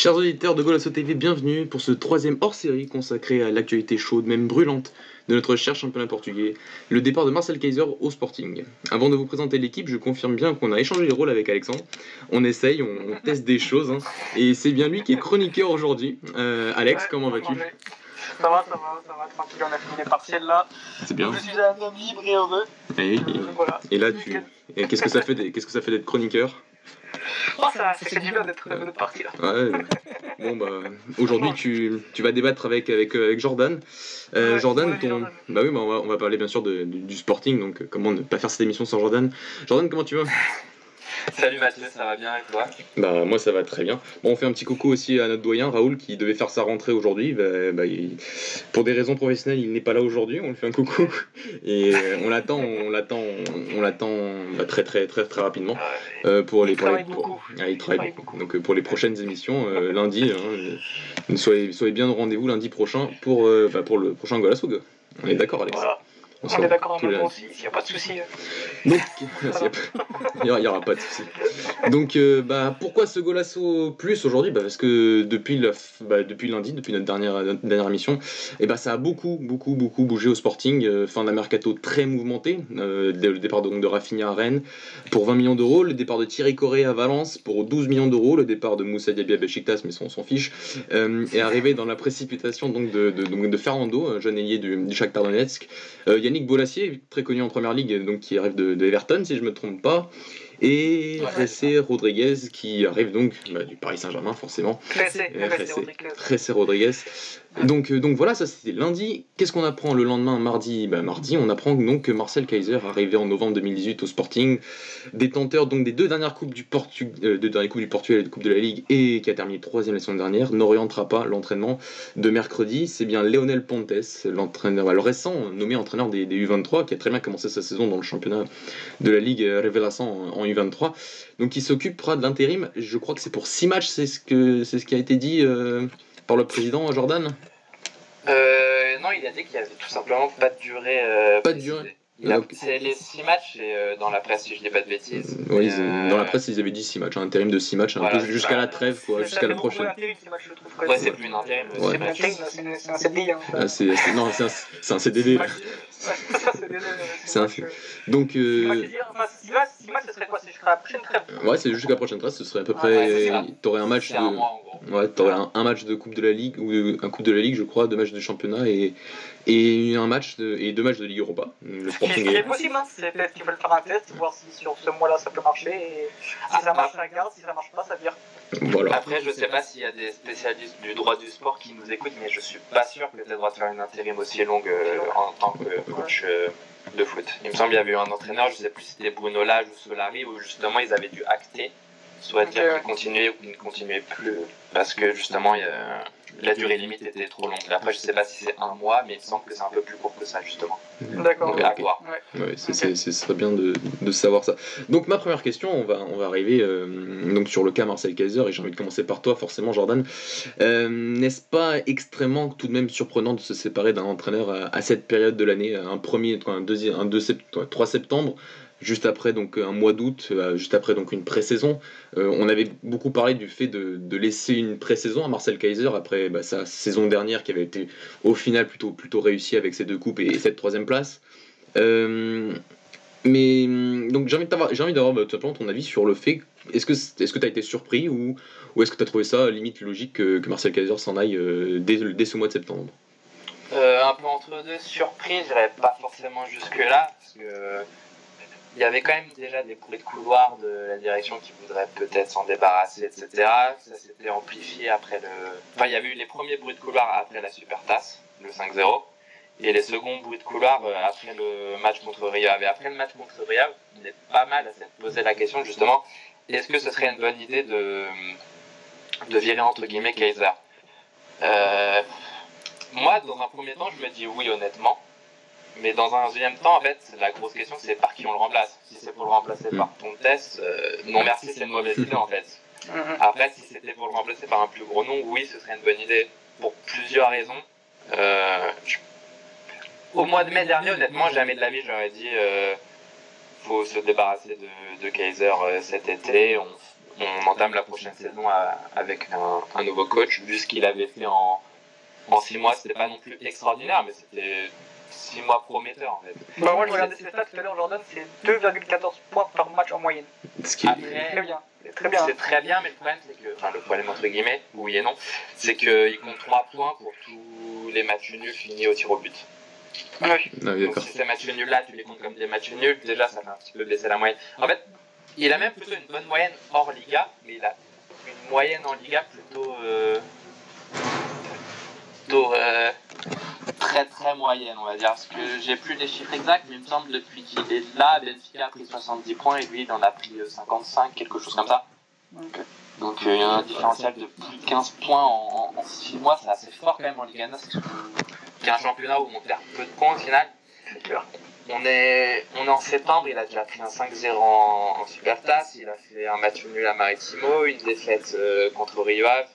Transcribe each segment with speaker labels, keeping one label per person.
Speaker 1: Chers auditeurs de Golasso TV, bienvenue pour ce troisième hors-série consacré à l'actualité chaude, même brûlante, de notre cher championnat portugais, le départ de Marcel Kaiser au Sporting. Avant de vous présenter l'équipe, je confirme bien qu'on a échangé les rôles avec Alexandre. On essaye, on, teste des choses, hein. et c'est bien lui qui est chroniqueur aujourd'hui. Euh, Alex, comment vas-tu?
Speaker 2: ça va, ça va, ça va, tranquille, on a fini les partiels là.
Speaker 1: C'est bien.
Speaker 2: Je suis un homme libre et heureux.
Speaker 1: Et, et là, tu. Qu'est-ce que ça fait d'être chroniqueur?
Speaker 2: Oh, ça, ça fait du bien d'être parti là.
Speaker 1: Ouais. Bon, bah, aujourd'hui, tu, tu, vas débattre avec, avec, euh, avec Jordan. Euh, Jordan, ton... Bah oui, bah, on, va, on va parler bien sûr de, du sporting, donc comment ne pas faire cette émission sans Jordan? Jordan, comment tu vas?
Speaker 3: Salut Mathieu, ça va bien avec toi
Speaker 1: Bah moi ça va très bien. Bon, on fait un petit coucou aussi à notre doyen Raoul qui devait faire sa rentrée aujourd'hui. Bah, bah, pour des raisons professionnelles, il n'est pas là aujourd'hui. On lui fait un coucou et euh, on l'attend, on l'attend, on l'attend bah, très très très très rapidement
Speaker 2: euh, pour les.
Speaker 3: Il travaille
Speaker 2: beaucoup.
Speaker 1: Ah, il travaille beaucoup. Donc euh, pour les prochaines émissions, lundi, hein, soyez, soyez bien au rendez-vous lundi prochain pour bah, pour le prochain Golasog. On est d'accord Alex?
Speaker 2: On, est d'accord avec aussi, il n'y a pas de souci.
Speaker 1: Donc, il n'y aura pas de souci. Donc, euh, bah, pourquoi ce Golasso plus aujourd'hui? Bah, Parce que depuis, le, bah, depuis lundi, depuis notre dernière, dernière émission, et eh bah, ça a beaucoup, beaucoup, beaucoup bougé au Sporting. Euh, fin d'un mercato très mouvementé. Euh, le départ de, de Rafinha à Rennes pour 20 millions d'euros, le départ de Thierry Corée à Valence pour 12 millions d'euros, le départ de Moussa Diaby à Besiktas, mais on s'en fiche, et arrivé dans la précipitation donc, de, de, de, Fernando, jeune ailier du, du Shakhtar Donetsk. Yannick Bolassier, très connu en première ligue, donc qui arrive de, Everton, si je ne me trompe pas. Et Jessé Rodriguez, qui arrive donc bah, du Paris Saint-Germain, forcément. Jessé Rodriguez. Donc, euh, donc voilà, ça c'était lundi. Qu'est-ce qu'on apprend le lendemain, mardi? Bah, Mardi, on apprend donc que Marcel Kaiser, arrivé en novembre 2018 au Sporting, détenteur donc des deux dernières coupes du, Portu euh, deux dernières coupes du Portugal et de Coupe de la Ligue, et qui a terminé troisième la semaine dernière, n'orientera pas l'entraînement de mercredi. C'est bien Lionel Pontes, l'entraîneur, le récent nommé entraîneur des, U23, qui a très bien commencé sa saison dans le championnat de la Ligue Révélation en, U23. Donc il s'occupera de l'intérim. Je crois que c'est pour six matchs, c'est ce, que, c'est ce qui a été dit. Euh, par le président Jordan?
Speaker 3: Euh, Non, il a dit qu'il y avait tout simplement pas de durée. Euh,
Speaker 1: pas de durée
Speaker 3: C'est les 6 matchs et, euh, dans la presse, si je dis pas de bêtises.
Speaker 1: Oui, dans la presse, ils avaient dit 6 matchs, un intérim de 6 matchs, jusqu'à la trêve, quoi, jusqu'à la prochaine.
Speaker 3: Ouais, c'est plus un intérim.
Speaker 2: C'est un CDI. Hein.
Speaker 1: Ah, non, c'est un, CDD. C'est un. Donc.
Speaker 2: Euh...
Speaker 1: Ouais, c'est jusqu'à la prochaine trêve, ce serait à peu près. T'aurais un match de. Ouais, t'aurais un, match de Coupe de la Ligue, ou un Coupe de la Ligue, je crois, deux matchs de championnat et, et un match de, et deux matchs de Ligue Europa.
Speaker 2: Le est possible, hein, c'est peut-être qu'ils veulent faire un test, voir si sur ce mois-là ça peut marcher. Et si ça marche, ça garde, si ça marche pas, ça vire.
Speaker 1: Voilà.
Speaker 3: Après, je sais pas s'il y a des spécialistes du droit du sport qui nous écoutent, mais je suis pas sûr que tu le droit de faire une intérim aussi longue euh, en tant que coach euh, de foot. Il me semble qu'il y avait eu un entraîneur, je sais plus si c'était Bruno Lage ou Solari, où justement ils avaient dû acter, soit dire qu'ils continuaient ou ne continuaient plus, parce que justement il y a la durée limite était trop longue. Après, je sais pas si c'est un mois, mais il me semble que c'est un peu plus court que ça, justement.
Speaker 2: D'accord.
Speaker 3: Donc, à voir.
Speaker 1: Ouais. ce serait bien de, de, savoir ça. Donc, ma première question, on va, on va arriver euh, donc sur le cas Marcel Kaiser, et j'ai envie de commencer par toi, forcément, Jordan. Euh, n'est-ce pas extrêmement, tout de même surprenant de se séparer d'un entraîneur à, cette période de l'année, un premier, un deuxième, un 2 3 septembre juste après donc un mois d'août, euh, juste après donc une pré-saison. Euh, on avait beaucoup parlé du fait de, laisser une pré-saison à Marcel Kaiser après bah, sa saison dernière qui avait été au final plutôt, plutôt réussie avec ses deux coupes et, cette troisième place. Euh, mais donc j'ai envie d'avoir, d'avoir bah, ton avis sur le fait, est-ce que est-ce que tu as été surpris ou, ou est-ce que tu as trouvé ça limite logique que, Marcel Kaiser s'en aille dès, dès, ce mois de septembre?
Speaker 3: Un peu entre deux, surpris, je dirais pas forcément jusque-là, que il y avait quand même déjà des bruits de couloir de la direction qui voudrait peut-être s'en débarrasser, etc. Ça s'était amplifié après le. Enfin, il y avait eu les premiers bruits de couloir après la Super Tasse, le 5-0, et les seconds bruits de couloir euh, après le match contre Rio. Et après le match contre Rio, il est pas mal à se poser la question justement est-ce que ce serait une bonne idée de, de virer entre guillemets Kaiser? Euh, Moi, dans un premier temps, je me dis oui, honnêtement. Mais dans un deuxième temps, en fait, la grosse question, c'est par qui on le remplace. Si c'est pour le remplacer par ton test, euh, non merci, c'est une mauvaise idée en fait. Mhm. Après, si c'était pour le remplacer par un plus gros nom, oui, ce serait une bonne idée pour plusieurs raisons. Euh, au mois de mai dernier, honnêtement, jamais de la vie, j'aurais dit euh, faut se débarrasser de, de Kaiser cet été. On, on entame la prochaine saison avec un, nouveau coach, vu ce qu'il avait fait en, en six mois, c'était pas non plus extraordinaire, mais c'était six mois prometteurs en fait.
Speaker 2: Bah, moi je regardais ses stats tout à l'heure, Jordan, c'est 2,14 points par match en moyenne.
Speaker 1: Ce qui est
Speaker 2: très bien. C'est très bien.
Speaker 3: C'est très bien, mais le problème, c'est que, enfin, le problème entre guillemets, oui et non, c'est qu'il compte 3 points pour tous les matchs nuls finis au tir au but.
Speaker 2: Oui.
Speaker 1: Ah oui,
Speaker 3: Donc si ces matchs nuls là, tu les comptes comme des matchs nuls, déjà ça fait un petit peu baisser la moyenne. En fait, il a même plutôt une bonne moyenne hors Liga, mais il a une moyenne en Liga plutôt. Euh, plutôt. euh, très très moyenne, on va dire. Parce que j'ai plus les chiffres exacts, mais il me semble depuis qu'il est là, Benfica a pris 70 points et lui il en a pris euh, 55, quelque chose comme ça. Donc euh, il y a un différentiel de plus de 15 points en, 6 mois, c'est assez fort quand même en Liga 9, qui est un championnat où on perd peu de points au final. On est, on est en septembre, il a déjà pris un 5-0 en, en Supertas, il a fait un match nul à Maritimo, une défaite euh, contre Rio Ave.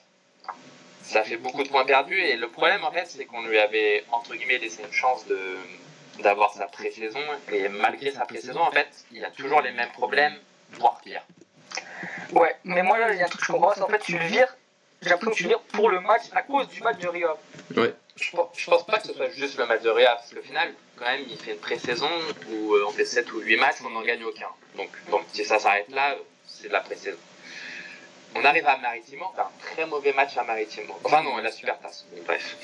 Speaker 3: Ça fait beaucoup de points perdus et le problème en fait c'est qu'on lui avait entre guillemets laissé une chance de d'avoir sa pré-saison et malgré sa pré-saison en fait il a toujours les mêmes problèmes, voire pire.
Speaker 2: Ouais, mais moi là, il y a un truc que je comprends en fait, tu le vires, j'ai l'impression que tu le vires pour le match à cause du match de Rio. Ave.
Speaker 3: Je pense, je pense pas que ce soit juste le match de Real, parce qu'au final, quand même, il fait une pré-saison où euh, on fait 7 ou 8 matchs, on n'en gagne aucun. Donc, bon, si ça s'arrête là, c'est de la pré-saison. On arrive à Maritimo, on fait un très mauvais match à Maritimo. Enfin non, la super tasse. Bref,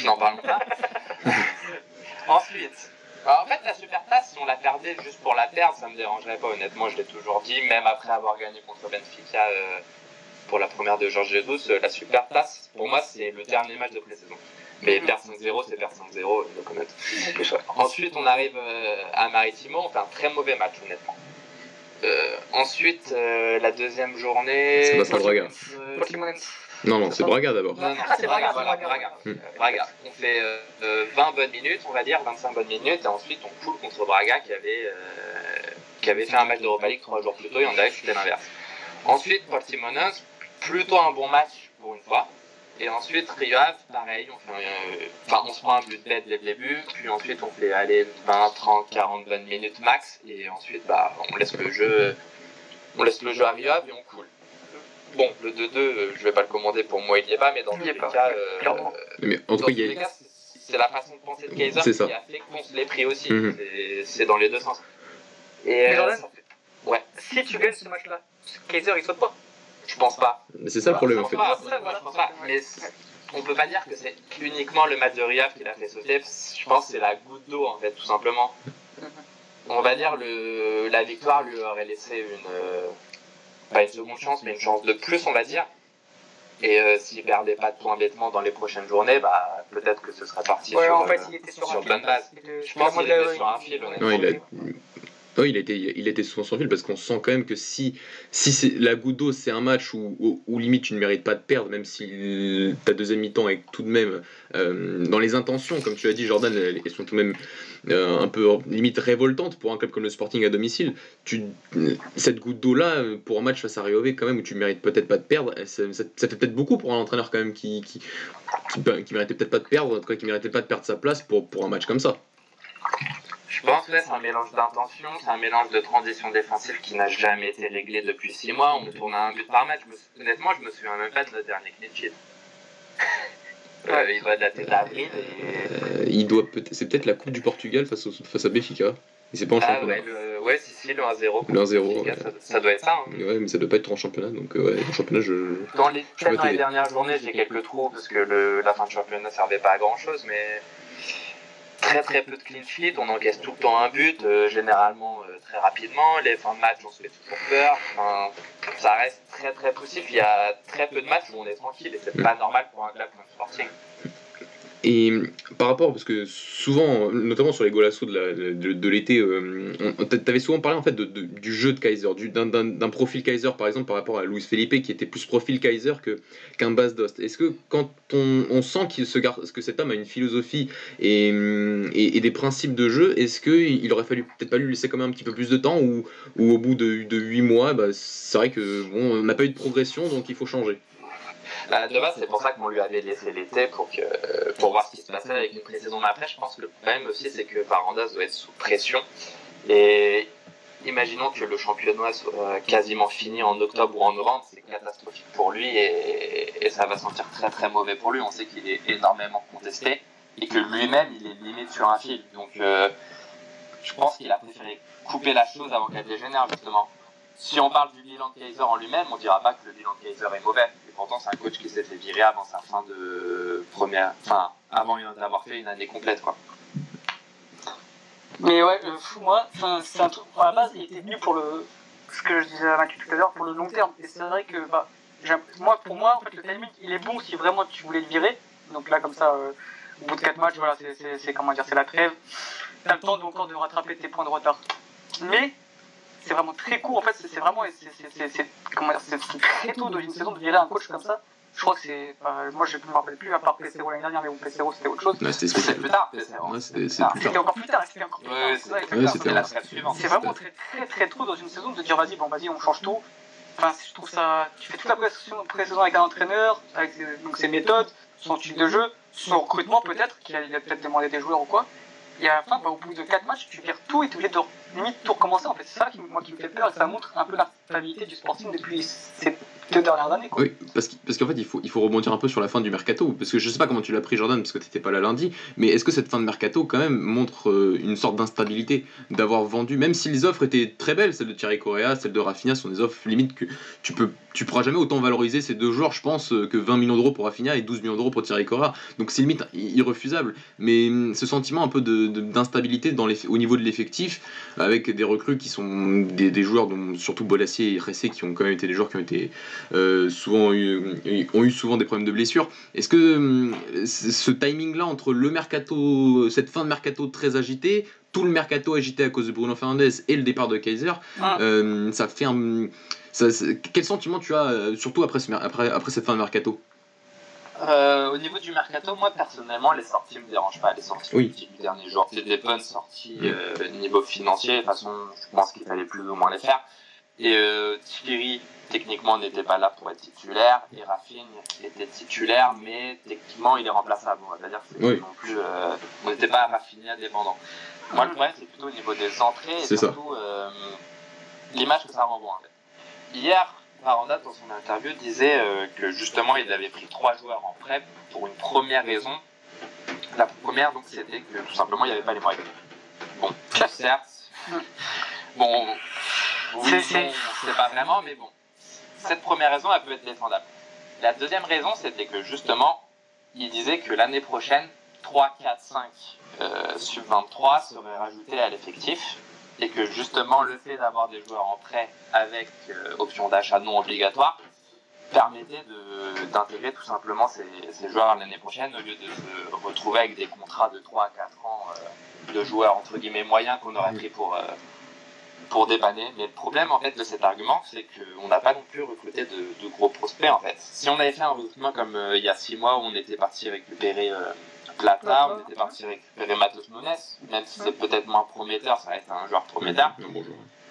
Speaker 3: n'en parlons pas. Ensuite, bah, en fait, la super tasse, si on la perdait juste pour la perdre, ça me dérangerait pas, honnêtement, je l'ai toujours dit, même après avoir gagné contre Benfica euh, pour la première de Georges Jesus, euh, la super tasse, pour moi, c'est le dernier match de pré-saison. Mais perdre 5-0, c'est perdre 5-0, no comment. Ensuite, on arrive euh, à Maritimo, on fait un très mauvais match, honnêtement. Euh, ensuite, euh, la deuxième journée.
Speaker 1: Ça passe à Braga. Non, non, c'est Braga d'abord.
Speaker 2: Ah,
Speaker 3: c'est
Speaker 2: c'est
Speaker 3: Braga,
Speaker 2: Braga,
Speaker 3: voilà,
Speaker 2: c'est
Speaker 3: Braga.
Speaker 1: Hmm.
Speaker 3: Euh, Braga. On fait euh, euh, 20 bonnes minutes, on va dire, 25 bonnes minutes, et ensuite on coule contre Braga qui avait, euh, qui avait fait un match d'Europa League trois jours plus tôt, et on dirait que c'était l'inverse. Ensuite, Portimonense, plutôt un bon match pour une fois. Et ensuite, Rio Ave, pareil, on, fait, euh, enfin, on se prend un but bête dès le début, puis ensuite on fait aller 20, 30, 40 bonnes minutes max, et ensuite bah, on laisse le jeu, on laisse le jeu à Rio Ave et on coule. Bon, le 2-2, euh, je vais pas le commander pour moi, il y est pas, mais dans tous les cas, euh.
Speaker 1: Mais en
Speaker 3: dans les c'est- la façon de penser de Kaiser qui a fait qu'on se l'ait pris aussi.
Speaker 1: Mhm.
Speaker 3: C'est- C'est dans les deux sens. Et
Speaker 2: Mais
Speaker 3: euh,
Speaker 2: Jordan,
Speaker 3: ouais,
Speaker 2: si tu gagnes ce match-là, Kaiser il saute pas.
Speaker 3: Je pense pas.
Speaker 1: Mais c'est ça le problème en fait.
Speaker 3: pas,
Speaker 2: Ça, voilà.
Speaker 3: je pense pas. Mais on peut pas dire que c'est uniquement le match de Riyad qui l'a fait sauter. Je pense que c'est la goutte d'eau en fait, tout simplement. On va dire le la victoire lui aurait laissé une euh, pas une seconde chance, mais une chance de plus, on va dire. Et euh, s'il perdait pas de points bêtement dans les prochaines journées, bah peut-être que ce serait parti
Speaker 2: Ouais,
Speaker 3: sur,
Speaker 2: en
Speaker 3: euh,
Speaker 2: fait, il était sur,
Speaker 3: sur
Speaker 2: un
Speaker 3: bonne base. Je pense qu'il était sur un fil, honnêtement.
Speaker 1: Non, il a, non, il été, il été souvent sans fil parce qu'on sent quand même que si, si la goutte d'eau, c'est un match où, où, limite tu ne mérites pas de perdre, même si ta deuxième mi-temps est tout de même euh, dans les intentions, comme tu l'as dit, Jordan, elles, sont tout de même euh, un peu limite révoltantes pour un club comme le Sporting à domicile. Cette goutte d'eau là, pour un match face à Rio quand même où tu mérites peut-être pas de perdre, ça, fait peut-être beaucoup pour un entraîneur quand même qui, qui, qui, qui méritait peut-être pas de perdre, en tout cas qui méritait pas de perdre sa place pour, pour un match comme ça.
Speaker 3: Je pense que c'est un mélange d'intention, c'est un mélange de transition défensive qui n'a jamais été réglé depuis 6 mois. On tourne à un but par match. Je me- Honnêtement, je me souviens même pas de notre dernier clean sheet. Euh, il doit dater d'avril. Et...
Speaker 1: Euh, il doit peut c'est peut-être la Coupe du Portugal face, au, face à Benfica. Et c'est pas en
Speaker 3: Ah
Speaker 1: championnat.
Speaker 3: ouais, le... ouais, si, si, le 1-0.
Speaker 1: Le 1-0,
Speaker 3: Ça, ça doit être ça. hein.
Speaker 1: Ouais, mais ça doit pas être en championnat, donc euh, ouais, en championnat, je.
Speaker 3: Dans les,
Speaker 1: Je
Speaker 3: dans dernières journées, j'ai quelques trous parce que le, la fin de championnat servait pas à grand chose, mais très très peu de clean sheet. On encaisse tout le temps un but, euh, généralement euh, très rapidement. Les fins de match, on se fait toujours peur. Enfin, ça reste très très poussif. Il y a très peu de matchs où on est tranquille et c'est pas normal pour un club comme Sporting.
Speaker 1: Et par rapport, parce que souvent, notamment sur les golassos de, l'été, euh, t'avais souvent parlé en fait du jeu de Kaiser, du- d'un- profil Kaiser par exemple par rapport à Luis Felipe qui était plus profil Kaiser qu'un Bas Dost. Est-ce que quand on, sent se que cet homme a une philosophie et, des principes de jeu, est-ce qu'il aurait fallu peut-être pas lui laisser quand même un petit peu plus de temps ou, ou au bout de, de 8 mois, bah, c'est vrai que bon, on n'a pas eu de progression donc il faut changer?
Speaker 3: Bah, de base, c'est pour ça qu'on lui avait laissé l'été pour, que, pour voir ce qui se passait avec une pré-saison. Mais après, je pense que le problème aussi, c'est que Varandas doit être sous pression. Et imaginons que le championnat soit quasiment fini en octobre ou en novembre, c'est catastrophique pour lui et, et, ça va sentir très très mauvais pour lui. On sait qu'il est énormément contesté et que lui-même il est limite sur un fil. Donc euh, je pense qu'il a préféré couper la chose avant qu'elle dégénère justement. Si on parle du bilan de Kaiser en lui-même, on dira pas que le bilan de Kaiser est mauvais. Et pourtant, c'est un coach qui s'est fait virer avant sa fin de première, enfin, avant d'avoir fait une année complète, quoi.
Speaker 2: Mais ouais, euh, moi, c'est un truc, à la base, il était venu pour le, ce que je disais à Mathieu tout à l'heure, pour le long terme. Et c'est vrai que, bah, moi, pour moi, en fait, le timing, il est bon si vraiment tu voulais le virer. Donc là, comme ça, euh, au bout de 4 matchs, voilà, c'est, comment dire, c'est la trêve. T'as le temps encore de rattraper tes points de retard. Mais, c'est vraiment très court, en fait, c'est, vraiment, c'est, très tôt dans une saison de virer un coach comme ça. Je crois que c'est. Bah, moi, je ne me rappelle plus, à part PCO l'année dernière, mais bon, PCO c'était autre chose.
Speaker 1: c'était
Speaker 3: plus tard,
Speaker 1: c'était
Speaker 2: encore plus tard, c'était encore plus
Speaker 3: tard.
Speaker 2: c'est vraiment très, très, très tôt dans une saison de dire vas-y, bon, vas-y, on change tout. Enfin, je trouve ça. Tu fais toute la pré-saison avec un entraîneur, avec donc, ses méthodes, son type de jeu, son recrutement peut-être, qu'il a, a peut-être demandé des joueurs ou quoi. Et à la fin, bah, au bout de 4 matchs, tu perds tout et tu es obligé de tout recommencer. En fait, c'est ça qui, moi, qui me fait peur et ça montre un peu la stabilité du sporting depuis ces deux dernières années.
Speaker 1: Oui, parce qu'en fait, il faut, il faut rebondir un peu sur la fin du mercato. Parce que je sais pas comment tu l'as pris, Jordan, parce que tu n'étais pas là lundi. Mais est-ce que cette fin de mercato, quand même, montre euh, une sorte d'instabilité d'avoir vendu, même si les offres étaient très belles, celle de Thierry Correa, celle de Rafinha, sont des offres limite que tu peux tu pourras jamais autant valoriser ces deux joueurs, je pense, euh, que 20 millions d'euros pour Rafinha et 12 millions d'euros pour Thierry Correa. Donc c'est limite irrefusable. Mais hum, ce sentiment un peu d'instabilité de, au niveau de l'effectif, avec des recrues qui sont des, des joueurs, dont surtout Bolassier et Ressé, qui ont quand même été des joueurs qui ont été euh, souvent eu, ont eu souvent des problèmes de blessures. Est-ce que hum, ce timing-là entre le mercato, cette fin de mercato très agitée, tout le mercato agité à cause de Bruno Fernandez et le départ de Kaiser, ah. euh, ça fait un quel sentiment tu as, euh, surtout après, après, après cette fin de mercato?
Speaker 3: Euh, au niveau du mercato, moi personnellement, les sorties me dérangent pas. Les sorties du dernier jour, c'est des bonnes sorties euh, niveau financier. De toute façon, je pense qu'il fallait plus ou moins les faire. Et euh, Thierry, techniquement, n'était pas là pour être titulaire. Et Rafinha était titulaire, mais techniquement, il est remplaçable. On va dire que oui. non plus, on n'était pas Rafinha dépendant. Moi, le problème, c'est plutôt au niveau des entrées et surtout l'image que ça renvoie. En fait. Hier, Varanda, dans son interview, disait euh, que justement, il avait pris trois joueurs en prêt pour une première raison. La première, donc, c'était que tout simplement, il n'y avait pas les moyens. Bon, certes. Bon, oui, c'est pas vraiment, mais bon. Cette première raison, elle peut être défendable. La deuxième raison, c'était que justement, il disait que l'année prochaine, 3, 4, 5 sub 23 seraient rajoutés à l'effectif et que justement le fait d'avoir des joueurs en prêt avec euh, option d'achat non obligatoire permettait d'intégrer tout simplement ces, ces joueurs l'année prochaine au lieu de se retrouver avec des contrats de 3 à 4 ans euh, de joueurs entre guillemets moyens qu'on aurait pris pour, euh, pour dépanner. Mais le problème en fait de cet argument, c'est qu'on n'a pas non plus recruté de, de, gros prospects en fait. Si on avait fait un recrutement comme il y a 6 mois où on était parti récupérer Plata, on était parti récupérer Matos Nunes, même si c'est peut-être moins prometteur, ça reste un joueur prometteur.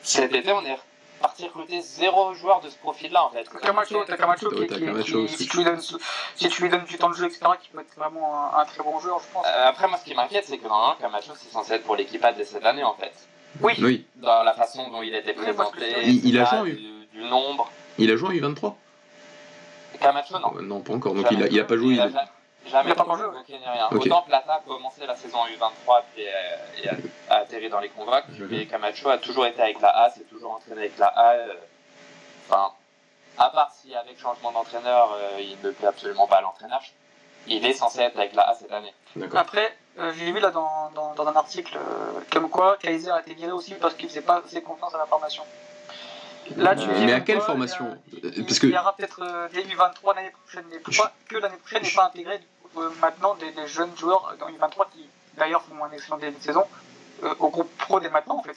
Speaker 3: Cet été, on est parti recruter zéro joueur de ce profil-là en fait.
Speaker 2: Camacho, t'as Camacho qui, qui, si, tu lui donnes, si tu lui donnes du temps de jeu, etc., qui peut être vraiment un, très bon joueur, je pense.
Speaker 3: Euh, après, moi, ce qui m'inquiète, c'est que normalement, Camacho, c'est censé être pour l'équipe A dès cette année en fait.
Speaker 2: Oui.
Speaker 1: oui.
Speaker 3: Dans la façon dont il a été présenté,
Speaker 1: il, a joué
Speaker 3: du, du, nombre.
Speaker 1: Il a joué en U23
Speaker 3: Camacho, non.
Speaker 1: Euh, non, pas encore. Donc il a, il a pas joué.
Speaker 3: Il a, Jamais pas joué, donc rien. Autant Plata a commencé la saison U23 et, et a, atterri dans les convoques, mais Camacho a toujours été avec la A, s'est toujours entraîné avec la A. Euh, enfin, à part si avec changement d'entraîneur, euh, il ne peut absolument pas l'entraîneur, il est censé être avec la A cette année.
Speaker 2: Après, euh, j'ai vu là dans, dans, dans un article comme quoi Kaiser a été viré aussi parce qu'il faisait pas assez confiance à la formation.
Speaker 1: Là, tu mais à quelle formation
Speaker 2: il, Parce que... il y aura peut-être début 23 l'année prochaine, mais pourquoi que l'année prochaine n'est pas intégré euh, maintenant des, jeunes joueurs dans U23 qui d'ailleurs font un excellent début de saison euh, au groupe pro dès maintenant en fait.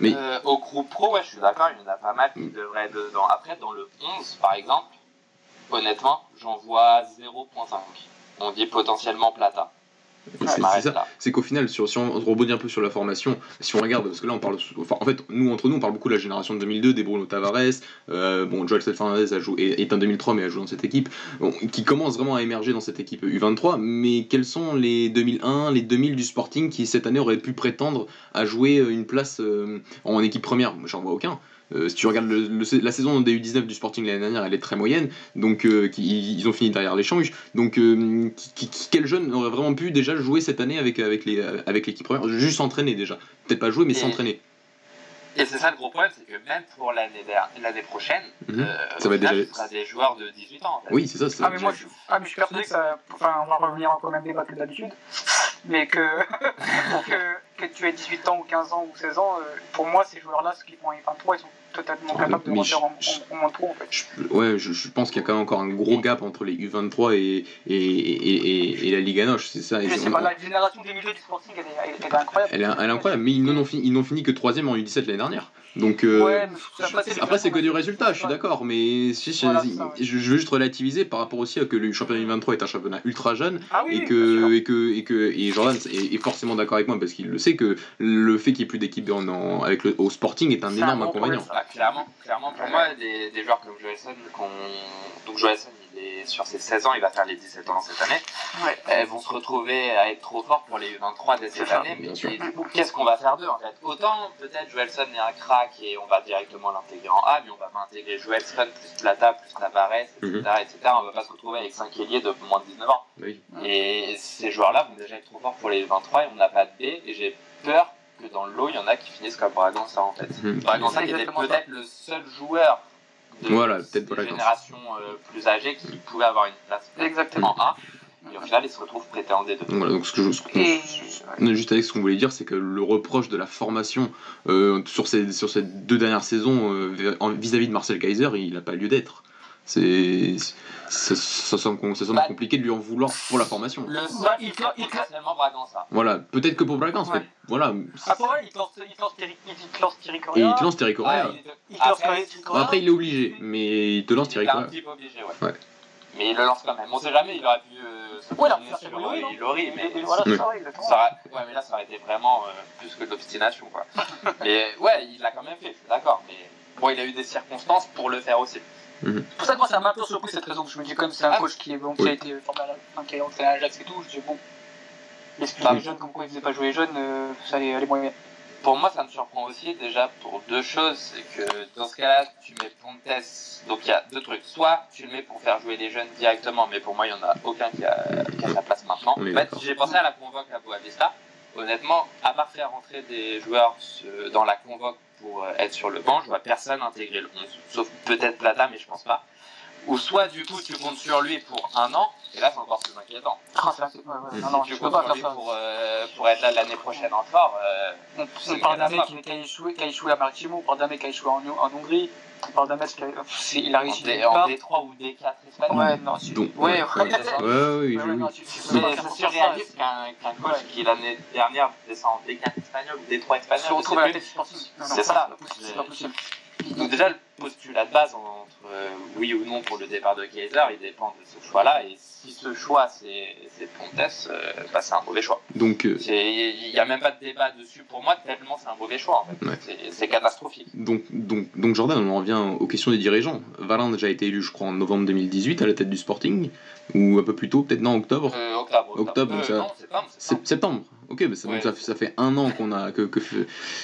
Speaker 3: Mais... Euh, au groupe pro, ouais, je suis d'accord, il y en a pas mal qui mm. devraient être dedans. Après, dans le 11, par exemple, honnêtement, j'en vois 0.5. On dit potentiellement Plata.
Speaker 1: C'est- qu'au final, sur, si on rebondit un peu sur la formation, si on regarde, parce que là on parle, enfin, en fait, nous entre nous on parle beaucoup de la génération de 2002, des Bruno Tavares, euh, bon, Joel Fernandez a joué, est, un 2003 mais a joué dans cette équipe, bon, qui commence vraiment à émerger dans cette équipe U23, mais quels sont les 2001, les 2000 du Sporting qui cette année auraient pu prétendre à jouer euh, une place euh, en équipe première? J'en vois aucun. Euh, si tu regardes le- le- la saison des U19 du Sporting l'année dernière, elle est très moyenne, donc euh, qui- ils ont fini derrière l'échange. Donc euh, qui, qui- quel jeune aurait vraiment pu déjà jouer cette année avec, avec, les, avec l'équipe première? Juste s'entraîner déjà. Peut-être pas jouer, mais
Speaker 3: Et-
Speaker 1: s'entraîner.
Speaker 3: Et c'est ça le gros problème, c'est que même pour l'année prochaine,
Speaker 1: Mhm.
Speaker 3: euh,
Speaker 1: Ça va déjà-
Speaker 3: ce sera des joueurs de 18 ans. en fait.
Speaker 1: Oui, c'est ça. c'est
Speaker 2: Ah, mais moi, je, ah, mais je suis persuadé que ça. Enfin, on va revenir encore au même débat que d'habitude. Mais que, que, que tu aies 18 ans ou 15 ans ou 16 ans, euh, pour moi, ces joueurs-là, ceux qui font les 23, ils sont totalement
Speaker 1: Ah,
Speaker 2: capables de
Speaker 1: je-
Speaker 2: en, moins de en fait.
Speaker 1: Je- ouais, je, je pense qu'il y a quand même encore un gros gap entre les U23 et, et, et, et, la Ligue Anoche, c'est ça.
Speaker 2: Je sais pas, la génération 2002 du Sporting, elle est, elle est incroyable.
Speaker 1: elle, est, elle est incroyable, mais ils n'ont fini, ils n'ont fini que 3ème en U17 l'année dernière. Donc, euh,
Speaker 2: Ouais, après, c'est
Speaker 1: que du résultat, je suis
Speaker 2: Ouais.
Speaker 1: d'accord, mais si, je,
Speaker 2: Voilà, c'est ça, ouais.
Speaker 1: je- je veux juste relativiser par rapport aussi à que le championnat U23 est un championnat ultra jeune
Speaker 2: Ah oui,
Speaker 1: et que, et que, et que et Jordan est, est forcément d'accord avec moi parce qu'il le sait que le fait qu'il n'y ait plus d'équipe en- en- avec le, au Sporting est un énorme inconvénient.
Speaker 2: problème,
Speaker 3: Bah, clairement, clairement, pour moi, des, des joueurs comme Joelson, donc Joelson, sur ses 16 ans, il va faire les 17 ans cette année,
Speaker 2: Ouais.
Speaker 3: elles vont se retrouver à être trop forts pour les U23 dès cette année. Mais et du coup, qu'est-ce qu'on va faire d'eux en fait? Autant peut-être Joelson est un crack et on va directement l'intégrer en A, mais on va pas intégrer Joelson plus Plata plus Tavares, etc.,
Speaker 1: Mhm.
Speaker 3: etc. On va pas se retrouver avec 5 ailiers de moins de 19 ans.
Speaker 1: Oui.
Speaker 3: Et ces joueurs-là vont déjà être trop forts pour les 23 et on n'a pas de B. Et j'ai peur que dans le lot, il y en a qui finissent comme Bragança en fait.
Speaker 1: Mhm.
Speaker 3: Bragança qui était peut-être le seul joueur de
Speaker 1: Voilà, peut-être
Speaker 3: des générations euh, plus âgées qui pouvait avoir une place
Speaker 2: Exactement.
Speaker 3: en A. Et au final, il se retrouve prêté en D2.
Speaker 1: Donc voilà, donc ce que je, ce
Speaker 2: Et.
Speaker 1: Juste avec ce qu'on voulait dire, c'est que le reproche de la formation euh, sur, ces, sur ces deux dernières saisons euh, vis-à-vis de Marcel Kaiser, il n'a pas lieu d'être. C'est, ça, ça semble, ça semble
Speaker 3: Bah,
Speaker 1: compliqué de lui en vouloir pour la formation.
Speaker 3: Le
Speaker 2: Bah,
Speaker 3: seul,
Speaker 2: il
Speaker 3: il
Speaker 2: cla- il.
Speaker 1: Voilà, peut-être que pour Bragança,
Speaker 2: Ouais.
Speaker 1: mais voilà.
Speaker 2: Après, ouais, il te lance, il te lance Thierry- il te lance Thierry
Speaker 1: Et
Speaker 2: Correa.
Speaker 1: il te lance Thierry Correa.
Speaker 3: Ouais, il-
Speaker 2: Il te lance
Speaker 3: Après,
Speaker 2: Correa.
Speaker 1: après, il est obligé, mais il te lance Thierry
Speaker 3: Il est un
Speaker 1: Correa.
Speaker 3: petit peu obligé, ouais.
Speaker 1: Ouais.
Speaker 3: Mais il le lance quand même. On sait jamais, il aurait pu euh, se
Speaker 2: Ouais, il
Speaker 3: sur
Speaker 2: Ilori,
Speaker 3: mais
Speaker 2: Et- et voilà,
Speaker 1: Ouais.
Speaker 2: c'est ça,
Speaker 3: aurait- Ouais, mais là, ça aurait été vraiment euh, plus que de l'obstination, quoi. mais ouais, il l'a quand même fait, je suis d'accord. Mais bon, il a eu des circonstances pour le faire aussi.
Speaker 2: C'est pour ça que moi, ça m'a un peu surpris cette raison. Je me dis, quand même, c'est un
Speaker 3: Ah.
Speaker 2: coach qui, est, bon, qui a été formé à la- enfin, qui a entraîné à Ajax et tout. Je dis, bon, des jeunes, comme quoi ils faisaient pas jouer les jeunes, euh, ça allait, allait moyen.
Speaker 3: Pour moi, ça me surprend aussi déjà pour deux choses. C'est que dans ce cas-là, tu mets Pontes. Donc il y a deux trucs. Soit tu le mets pour faire jouer les jeunes directement, mais pour moi, il n'y en a aucun qui a, qui a sa place maintenant. En fait, j'ai pensé à la convoque à Boavista. Honnêtement, à part faire rentrer des joueurs euh, dans la convoque pour euh, être sur le banc, je vois personne intégrer le 11. Sauf peut-être Plata, mais je pense pas. Ou soit du coup tu comptes sur lui pour un an, et là c'est encore plus inquiétant.
Speaker 2: Ah, ça, c'est- ouais, ouais, non, non,
Speaker 3: si tu
Speaker 2: je peux
Speaker 3: comptes
Speaker 2: pas
Speaker 3: sur
Speaker 2: faire
Speaker 3: lui
Speaker 2: ça.
Speaker 3: pour, euh, pour être là l'année prochaine en fort, euh,
Speaker 2: On, parle d'un mec qui, a échoué, qui a échoué à Maritimo, on parle d'un mec qui a échoué en, en Hongrie, parle d'un mec qui a, il
Speaker 3: en,
Speaker 2: réussi
Speaker 3: D, en
Speaker 2: part.
Speaker 3: D3 ou D4 espagnol.
Speaker 2: Ouais, non, c'est-
Speaker 1: Donc,
Speaker 2: ouais,
Speaker 1: ouais,
Speaker 2: ouais,
Speaker 3: ouais,
Speaker 2: ouais,
Speaker 3: c'est
Speaker 2: tu- tu- tu- tu-
Speaker 3: surréaliste qu'un qu'un coach qui l'année dernière descend en D4 espagnol ou D3
Speaker 2: se
Speaker 3: espagnol, je
Speaker 2: retrouve à la tête
Speaker 3: C'est ça.
Speaker 2: pas possible, C'est pas possible.
Speaker 3: Donc déjà le postulat de base entre euh, oui ou non pour le départ de Kaiser, il dépend de ce choix-là. Et si ce choix c'est Pontes, euh, bah, c'est un mauvais choix.
Speaker 1: Donc, euh,
Speaker 3: Il n'y a même pas de débat dessus pour moi, tellement c'est un mauvais choix en fait.
Speaker 1: Ouais.
Speaker 3: C'est- catastrophique.
Speaker 1: donc, donc, donc, Jordan, on en revient aux questions des dirigeants. Valin a déjà été élu, je crois, en novembre 2018 à la tête du Sporting, ou un peu plus tôt, peut-être non, octobre.
Speaker 3: Euh, octobre.
Speaker 1: Octobre, donc ça-
Speaker 3: Non, septembre.
Speaker 1: C'est-
Speaker 3: septembre.
Speaker 1: Septembre. Ok, ça, donc
Speaker 3: Ouais.
Speaker 1: ça, fait- ça fait un an qu'on a que que,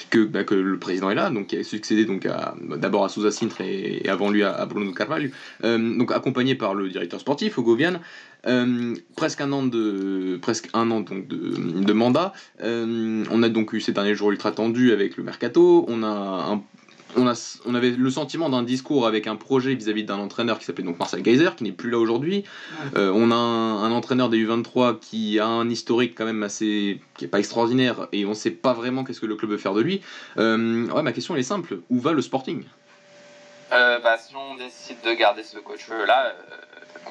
Speaker 1: que, bah, que le président est là, donc qui a succédé donc à d'abord à Sousa Sintre et, et avant lui à, à Bruno Carvalho, Euh, donc accompagné par le directeur sportif Hugo Vian. Euh, presque un an de presque un an donc de, de mandat. Euh, on a donc eu ces derniers jours ultra tendus avec le mercato. On a un on, a, on avait le sentiment d'un discours avec un projet vis-à-vis d'un entraîneur qui s'appelait donc Marcel Geyser, qui n'est plus là aujourd'hui. Euh, on a un, un entraîneur des U23 qui a un historique quand même assez. qui est pas extraordinaire et on sait pas vraiment qu'est-ce que le club veut faire de lui. Euh, ouais, ma question elle est simple où va le Sporting?
Speaker 3: Euh, bah, si on décide de garder ce coach-là, euh,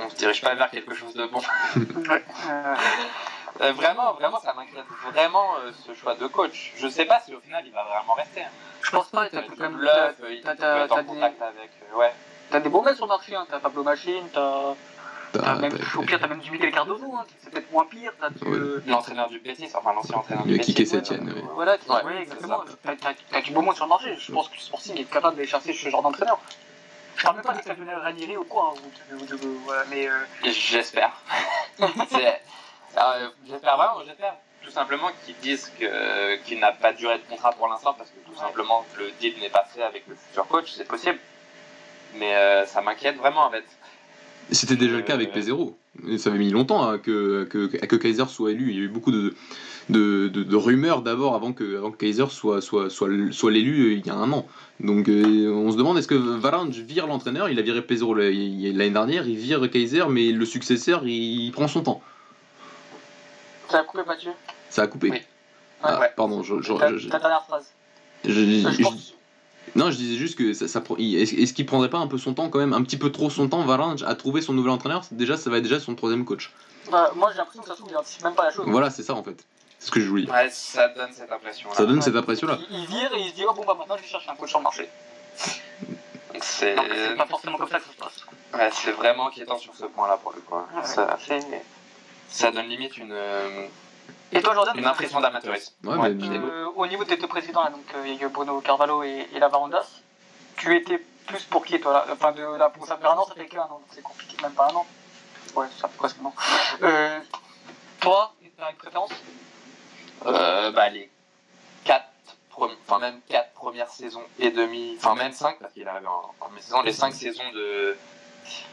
Speaker 3: on se dirige pas vers quelque chose de bon.
Speaker 2: Euh,
Speaker 3: vraiment, vraiment, ça m'inquiète vraiment euh, ce choix de coach. Je sais pas si au final il va vraiment rester. hein.
Speaker 2: Je pense pas, t'as quand même.
Speaker 3: bluff, euh, il peut être en
Speaker 2: t'as des-
Speaker 3: contact avec. euh, ouais.
Speaker 2: T'as des bons mecs sur le marché, hein. t'as Pablo Machine, t'as T'as même, au pire, t'as même du Miguel Cardozo, hein, c'est peut-être moins pire. T'as du,
Speaker 1: Ouais.
Speaker 3: L'entraîneur du Betis, enfin l'ancien entraîneur du
Speaker 1: Kike
Speaker 3: Betis.
Speaker 1: Setien, ouais.
Speaker 2: Voilà, tu-
Speaker 3: Ouais,
Speaker 2: exactement. T'as- du beau monde sur le marché. Je pense que Sporting est capable d'aller chercher ce genre d'entraîneur. Je parle même pas d'exceptionnel Ranieri ou quoi, hein, ou voilà, mais euh,
Speaker 3: J'espère. C'est- euh, j'espère vraiment, j'espère. Tout simplement qu'ils disent que- qu'il n'a pas de durée de contrat pour l'instant parce que tout
Speaker 2: Ouais.
Speaker 3: simplement le deal n'est pas fait avec le futur coach, c'est possible. Mais euh, ça m'inquiète vraiment en fait.
Speaker 1: C'était déjà le cas avec
Speaker 3: Euh,
Speaker 1: P0. Et ça avait mis longtemps hein, que, que, que Kaiser soit élu. Il y a eu beaucoup de, de, de- de rumeurs d'abord avant que, avant que Kaiser soit, soit, soit, soit l'élu euh, il y a un an. Donc euh, on se demande est-ce que Valange vire l'entraîneur? Il a viré P0 l'année dernière, il vire Kaiser, mais le successeur il, prend son temps.
Speaker 2: Ça a coupé Mathieu.
Speaker 1: Ça a coupé.
Speaker 3: Oui.
Speaker 1: Ah,
Speaker 3: Ouais.
Speaker 1: Pardon, je, je-
Speaker 2: Ta,
Speaker 1: je-
Speaker 2: ta dernière phrase.
Speaker 1: je-
Speaker 2: Euh,
Speaker 1: je-
Speaker 2: je pense-
Speaker 1: non, je disais juste que ça, ça est-ce qu'il prendrait pas un peu son temps quand même, un petit peu trop son temps, Valange, à trouver son nouvel entraîneur Déjà, ça va être déjà son troisième coach.
Speaker 2: bah, moi j'ai l'impression que ça se trouve, il anticipe même pas la chose.
Speaker 1: Voilà, c'est ça en fait. C'est ce que je voulais dire.
Speaker 3: Ouais, ça donne cette impression.
Speaker 1: Ça donne cette impression-là.
Speaker 2: Il, il vire et il se dit oh bon bah maintenant je vais chercher un coach sur le marché.
Speaker 3: C'est
Speaker 2: pas forcément comme ça que ça se passe.
Speaker 3: ouais, c'est vraiment inquiétant sur ce point-là pour le coup. hein.
Speaker 2: Ouais,
Speaker 3: Ça, ça donne limite une, euh,
Speaker 2: Et toi Jordan
Speaker 3: une impression d'amateurisme.
Speaker 1: Ouais,
Speaker 3: Ouais,
Speaker 1: mais-.
Speaker 2: Euh, au niveau de tes deux présidents, là, donc euh, il y a eu Bruno Carvalho et, et Lavarandas, tu étais plus pour qui toi là? Enfin, de, là, pour ça fait un an, ça fait qu'un an, donc c'est compliqué, même pas un an. Ouais, ça fait presque un an. Euh, toi, t'as une préférence?
Speaker 3: Euh, bah, les 4 enfin même quatre premières saisons et demie, enfin même 5 parce qu'il arrive en, en mi-saison, les 5 saisons de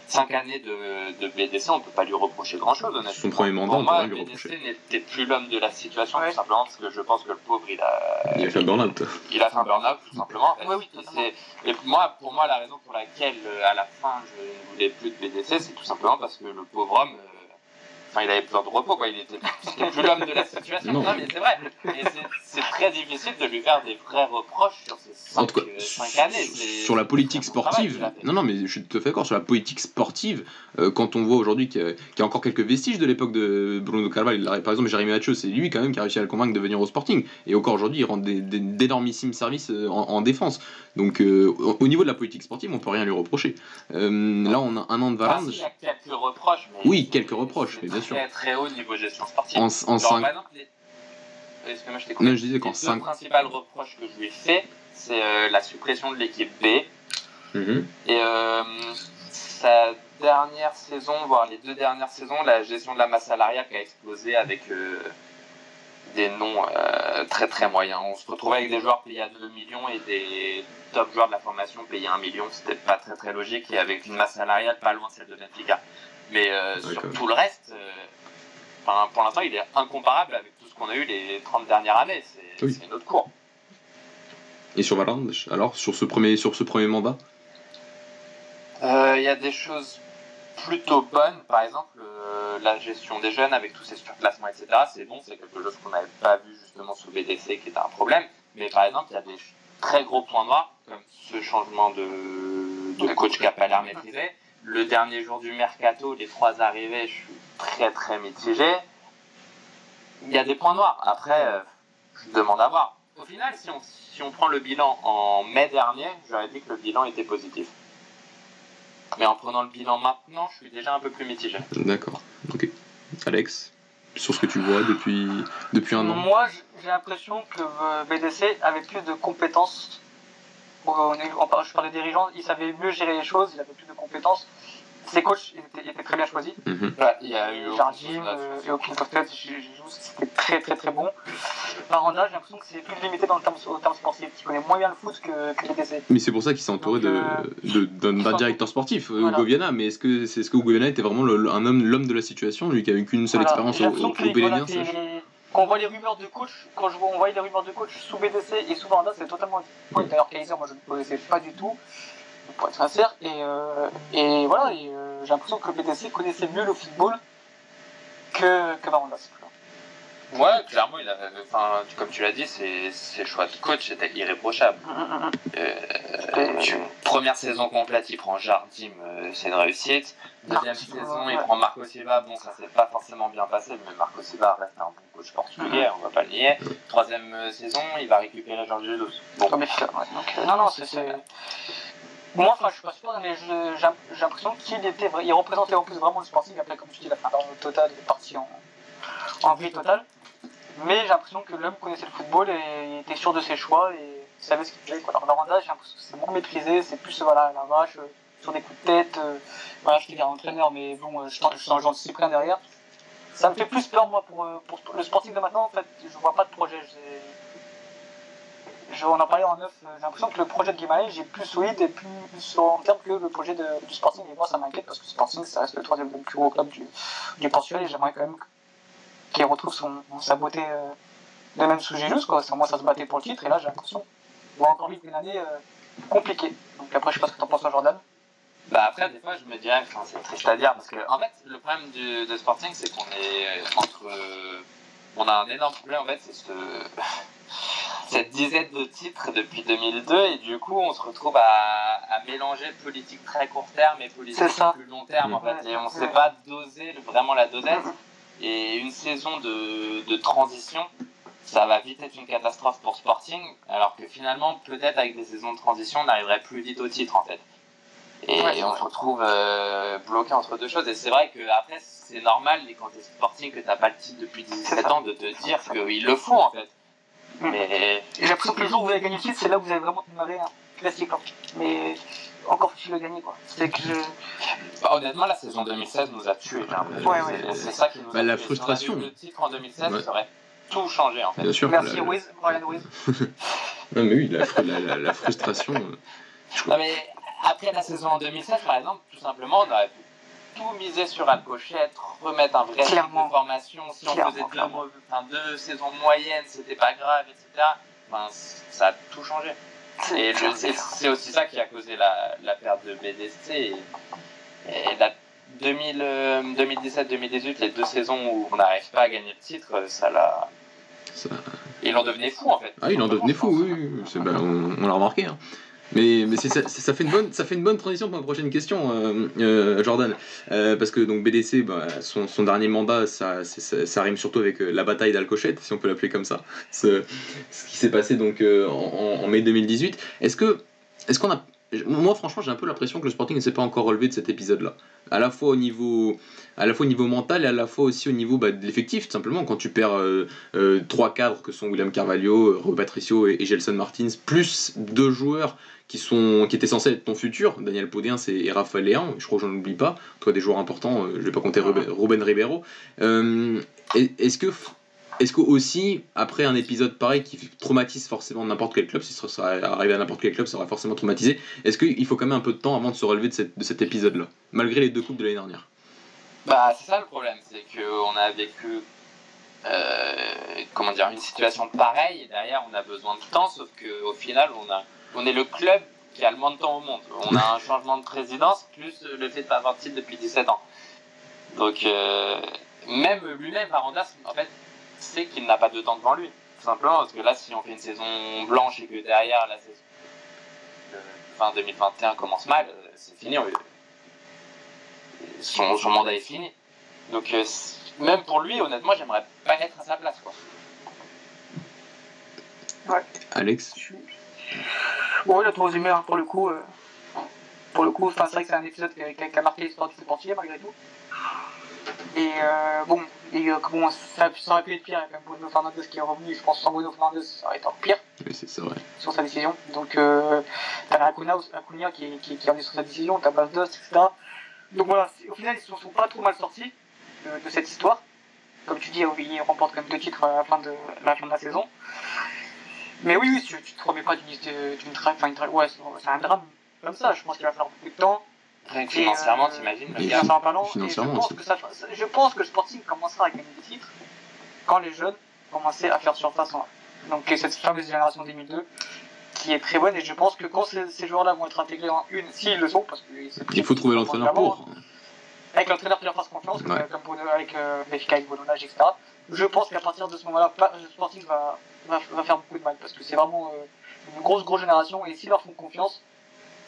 Speaker 3: 5 années de, de BDC, on peut pas lui reprocher grand chose honnêtement.
Speaker 1: Son premier mandat,
Speaker 3: Pour
Speaker 1: on peut
Speaker 3: moi,
Speaker 1: rien lui
Speaker 3: BDC
Speaker 1: reprocher.
Speaker 3: n'était plus l'homme de la situation
Speaker 2: Ouais.
Speaker 3: tout simplement parce que je pense que le pauvre il a
Speaker 1: Il a fait un burn-out.
Speaker 3: il a fait un burn-out tout simplement.
Speaker 2: Ouais, oui,
Speaker 3: et moi, pour moi, la raison pour laquelle euh, à la fin je ne voulais plus de BDC, c'est tout simplement parce que le pauvre homme, euh, enfin, il avait besoin de repos, quoi. Il était, c'était plus l'homme de la situation.
Speaker 1: Non.
Speaker 3: Non, mais c'est vrai. C'est, très difficile de lui faire des vrais reproches sur ces
Speaker 1: cas,
Speaker 3: euh, années.
Speaker 1: Sur la politique
Speaker 3: travail
Speaker 1: sportive, non, non, mais je suis tout à fait d'accord. Sur la politique sportive, euh, quand on voit aujourd'hui qu'il y, a- qu'il y a encore quelques vestiges de l'époque de Bruno Carvalho, par exemple, Jérémy Mathieu, c'est lui quand même qui a réussi à le convaincre de venir au Sporting. Et encore aujourd'hui, il rend d'énormissimes services euh, en, en défense. Donc, euh, au, au niveau de la politique sportive, on peut rien lui reprocher. Là, on a un an de Varane.
Speaker 3: il y a quelques reproches. Mais
Speaker 1: Oui, quelques reproches, mais bien
Speaker 3: Très, très haut niveau gestion sportive.
Speaker 1: En, en
Speaker 3: Genre,
Speaker 1: cinq-
Speaker 3: par exemple, les- Excuse-moi, je t'ai coupé.
Speaker 1: Non, je disais qu'en
Speaker 3: Les deux
Speaker 1: cinq-
Speaker 3: principales reproches que je lui ai fait, c'est euh, la suppression de l'équipe B
Speaker 1: Mhm.
Speaker 3: et euh, sa dernière saison, voire les deux dernières saisons, la gestion de la masse salariale qui a explosé avec euh, des noms euh, très très moyens. On se retrouvait avec des joueurs payés à 2 millions et des top joueurs de la formation payés à 1 million. C'était pas très très logique et avec une masse salariale pas loin de celle de Benfica. Mais euh, sur tout le reste, euh, pour l'instant, il est incomparable avec tout ce qu'on a eu les 30 dernières années. C'est
Speaker 1: Oui.
Speaker 3: c'est une autre cour.
Speaker 1: Et sur Varane, alors, sur ce premier, sur ce premier mandat?
Speaker 3: Euh, Il y a des choses plutôt bonnes, par exemple euh, la gestion des jeunes avec tous ces surclassements, etc. C'est bon, c'est quelque chose qu'on n'avait pas vu justement sous BDC qui était un problème. Mais par exemple, il y a des très gros points noirs, comme ce changement de, de coach qui n'a pas l'air maîtrisé. Le dernier jour du mercato, les trois arrivées, je suis très très mitigé. Il y a des points noirs. Après, euh, je demande à voir. Au final, si on, si on prend le bilan en mai dernier, j'aurais dit que le bilan était positif. Mais en prenant le bilan maintenant, je suis déjà un peu plus mitigé.
Speaker 1: D'accord. Ok. Alex, sur ce que tu vois depuis, depuis un an
Speaker 2: Moi, j'ai l'impression que euh, BDC avait plus de compétences. Bon, on est- on parle- je parlais des dirigeants, ils savaient mieux gérer les choses, ils avaient plus de compétences. Ses coachs ils étaient, ils étaient très bien choisis.
Speaker 1: Mhm.
Speaker 3: Ouais, il y a eu
Speaker 2: Jardim euh, et peut-être, c'était très très très bon. Baranda, j'ai l'impression que c'est plus limité dans le terme, au terme sportif. Il connaît moins bien le foot que, que BDC.
Speaker 1: Mais c'est pour ça qu'il s'est entouré de- d'un, directeur sportif, euh,
Speaker 2: voilà.
Speaker 1: Hugo Viana. Mais est-ce que, c'est, est-ce que Hugo Viana était vraiment le- un homme, l'homme de la situation, lui qui a eu qu'une seule
Speaker 2: Voilà.
Speaker 1: expérience au, au
Speaker 2: Quand on voit les rumeurs de coach, quand je on voyait les rumeurs de coach sous BDC et sous Baranda, c'est totalement différent. D'ailleurs, Kaiser, moi je ne connaissais pas du tout, pour être sincère. Et, euh, et voilà, euh, j'ai l'impression que BDC connaissait mieux le football que, que.
Speaker 3: Ouais, clairement, il avait, enfin, comme tu l'as dit, ses, ses choix de coach étaient irréprochables. Euh, tu- première saison complète, il prend Jardim, euh, c'est une réussite. Deuxième saison,
Speaker 2: ouais.
Speaker 3: il prend Marco Silva. Bon, ça s'est pas forcément bien passé, mais Marco Silva reste un bon coach portugais, on va pas le nier. Troisième euh, saison, il va récupérer Georges Jesus. Bon,
Speaker 2: Comme efficace, ouais. Donc, euh, non, non, c'est. Moi, enfin, je suis pas sûr, mais j'ai l'impression qu'il était, il représentait en plus vraiment le sporting. Après, comme tu dis, il a fait un burn-out total, il est parti en, en vrille totale. Mais j'ai l'impression que l'homme connaissait le football et était sûr de ses choix et savait ce qu'il faisait. Quoi. Alors, Miranda, j'ai l'impression que c'est beaucoup maîtrisé, c'est plus voilà, la vache, euh, sur des coups de tête. euh, voilà, je dit un entraîneur, mais bon, euh, je je suis j'en suis plein derrière. Ça me fait plus peur, moi, pour, euh, pour le sporting de maintenant. En fait, je vois pas de projet. je, on en parlait en neuf, j'ai l'impression que le projet de Guimarães est plus solide et plus sur long terme que le projet de, du Sporting. Et moi, ça m'inquiète parce que Sporting, ça reste le troisième plus gros club du, du Portugal et j'aimerais quand même qu'il retrouve son, sa beauté euh, de même sous Jesus. Quoi. Moi, ça se battait pour le titre et là, j'ai l'impression qu'on va encore vite une année euh, compliquée. Donc après, je sais pas ce que t'en penses, Jordan.
Speaker 3: Bah après, des fois, je me dirais, enfin, c'est triste à dire, parce que en fait, le problème du, de Sporting, c'est qu'on est euh, entre. euh, on a un énorme problème, en fait, c'est ce, cette dizaine de titres depuis 2002, et du coup, on se retrouve à, à mélanger politique très court terme et politique plus long terme, en fait, et on
Speaker 2: Ouais.
Speaker 3: sait pas doser vraiment la dosette. Et une saison de, de transition, ça va vite être une catastrophe pour Sporting, alors que finalement, peut-être avec des saisons de transition, on arriverait plus vite au titre en fait. Et
Speaker 2: Ouais,
Speaker 3: on se retrouve euh, bloqué entre deux choses. Et c'est vrai que après, c'est normal, quand t'es Sporting, que t'as pas le titre depuis 17 ans, de te dire qu'il le faut en fait.
Speaker 2: Mm.
Speaker 3: Mais
Speaker 2: Et j'ai l'impression que le jour où vous avez gagné le titre, c'est là où vous avez vraiment démarré un classique. hein. Mais encore faut-il le gagner, quoi. C'est que je.
Speaker 3: bah, honnêtement, la saison 2016 nous a tués.
Speaker 2: Ouais, ouais.
Speaker 3: C'est- ça qui nous
Speaker 1: Bah,
Speaker 3: a
Speaker 1: la
Speaker 3: tués.
Speaker 1: frustration.
Speaker 3: Si on avait eu le titre en 2016,
Speaker 1: Ouais.
Speaker 3: ça aurait tout changé en fait.
Speaker 1: Bien sûr.
Speaker 2: Merci
Speaker 1: la-
Speaker 2: Ruiz, Brian.
Speaker 1: Non, mais oui, la, la, la- la frustration. euh,
Speaker 3: Non mais après la saison en 2016 par exemple, tout simplement on aurait pu tout miser sur Alcochette, remettre un vrai
Speaker 2: Clairement.
Speaker 3: de formation, si on faisait deux, enfin, deux saisons moyennes, c'était pas grave, etc. Enfin, c- ça a tout changé. Et c'est aussi ça qui a causé la, la perte de BDC. Et, et la 2000, euh, 2017-2018, les deux saisons où on n'arrive pas à gagner le titre, ça l'a...
Speaker 1: ça-
Speaker 3: Il en devenait fou en fait.
Speaker 1: Ah, il en devenait fou, oui, bah, on, on l'a remarqué. hein. Mais, mais ça, ça fait une bonne, ça fait une bonne transition pour ma prochaine question, euh, euh, Jordan. Euh, parce que donc BDC, bah, son, son dernier mandat, ça, ça, ça rime surtout avec la bataille d'Alcochette, si on peut l'appeler comme ça. Ce, ce qui s'est passé donc en, en mai 2018. Est-ce que, est-ce qu'on a, moi franchement, j'ai un peu l'impression que le Sporting ne s'est pas encore relevé de cet épisode-là. À la fois au niveau, à la fois au niveau mental et à la fois aussi au niveau bah, de l'effectif, tout simplement. Quand tu perds euh, euh, trois cadres que sont William Carvalho, euh, Rui Patricio et, et Gelson Martins, plus deux joueurs qui, sont, qui étaient censés être ton futur, Daniel Podin et, et Raphaël Léan, je crois que j'en oublie pas, toi des joueurs importants, euh, je vais pas compter Ruben, Ruben Ribeiro. Est- Est-ce que est-ce que aussi, après un épisode pareil qui traumatise forcément n'importe quel club, si ça serait arrivé à n'importe quel club, ça aurait forcément traumatisé, est-ce qu'il faut quand même un peu de temps avant de se relever de, cette- de cet épisode-là, malgré les deux coupes de l'année dernière?
Speaker 3: Bah, c'est ça le problème, c'est qu'on a vécu, euh, comment dire, une situation pareille et derrière on a besoin de temps, sauf qu'au final on, a, on est le club qui a le moins de temps au monde. On a un changement de présidence plus le fait de pas avoir de titre depuis 17 ans. Donc, euh, même lui-même, Varandas, en fait, sait qu'il n'a pas de temps devant lui. Tout simplement, parce que là, si on fait une saison blanche et que derrière la saison fin 2021 commence mal, euh, c'est fini. on- son, son mandat est fini. Donc, euh, même pour lui, honnêtement, j'aimerais pas être à sa place. Quoi.
Speaker 1: Alex
Speaker 2: Bon, il a tout résumé, hein, pour le coup. euh, pour le coup, c'est vrai que c'est un épisode qui a, qui marqué l'histoire du sportif malgré tout. Et euh, bon, et, euh, bon ça, ça aurait pu être pire avec un Bruno Fernandes qui est revenu. Je pense que sans Bruno Fernandes, ça aurait été encore pire
Speaker 1: Oui, c'est
Speaker 2: sur sa décision. Donc, euh, t'as Acuna, Acuna qui, est- qui, qui est revenu sur sa décision, t'as Basdos, etc. Donc voilà, au final, ils ne sont pas trop mal sortis de, de cette histoire. Comme tu dis, ils remportent quand même deux titres à la fin de, à la, fin de la saison. Mais oui, oui, tu, tu te remets pas d'une d'une ouais, c'est c'est un drame comme ça. Je pense qu'il va falloir beaucoup de temps.
Speaker 3: Financièrement,
Speaker 2: euh,
Speaker 3: t'imagines le gars
Speaker 2: et je
Speaker 1: financièrement
Speaker 2: pense que ça, je pense que le Sporting commencera à gagner des titres quand les jeunes commençaient à faire surface en Donc et cette fameuse génération 2002 qui est très bonne et je pense que quand ces, ces joueurs-là vont être intégrés en une, s'ils le sont, parce que
Speaker 1: Il faut trouver l'entraîneur pour.
Speaker 2: avec l'entraîneur qui leur fasse confiance,
Speaker 1: Ouais.
Speaker 2: comme Bono, avec euh, Benfica, avec Bolonage, etc. Je pense qu'à partir de ce moment-là, le Sporting va, va, va faire beaucoup de mal parce que c'est vraiment euh, une grosse, grosse génération et s'ils leur font confiance,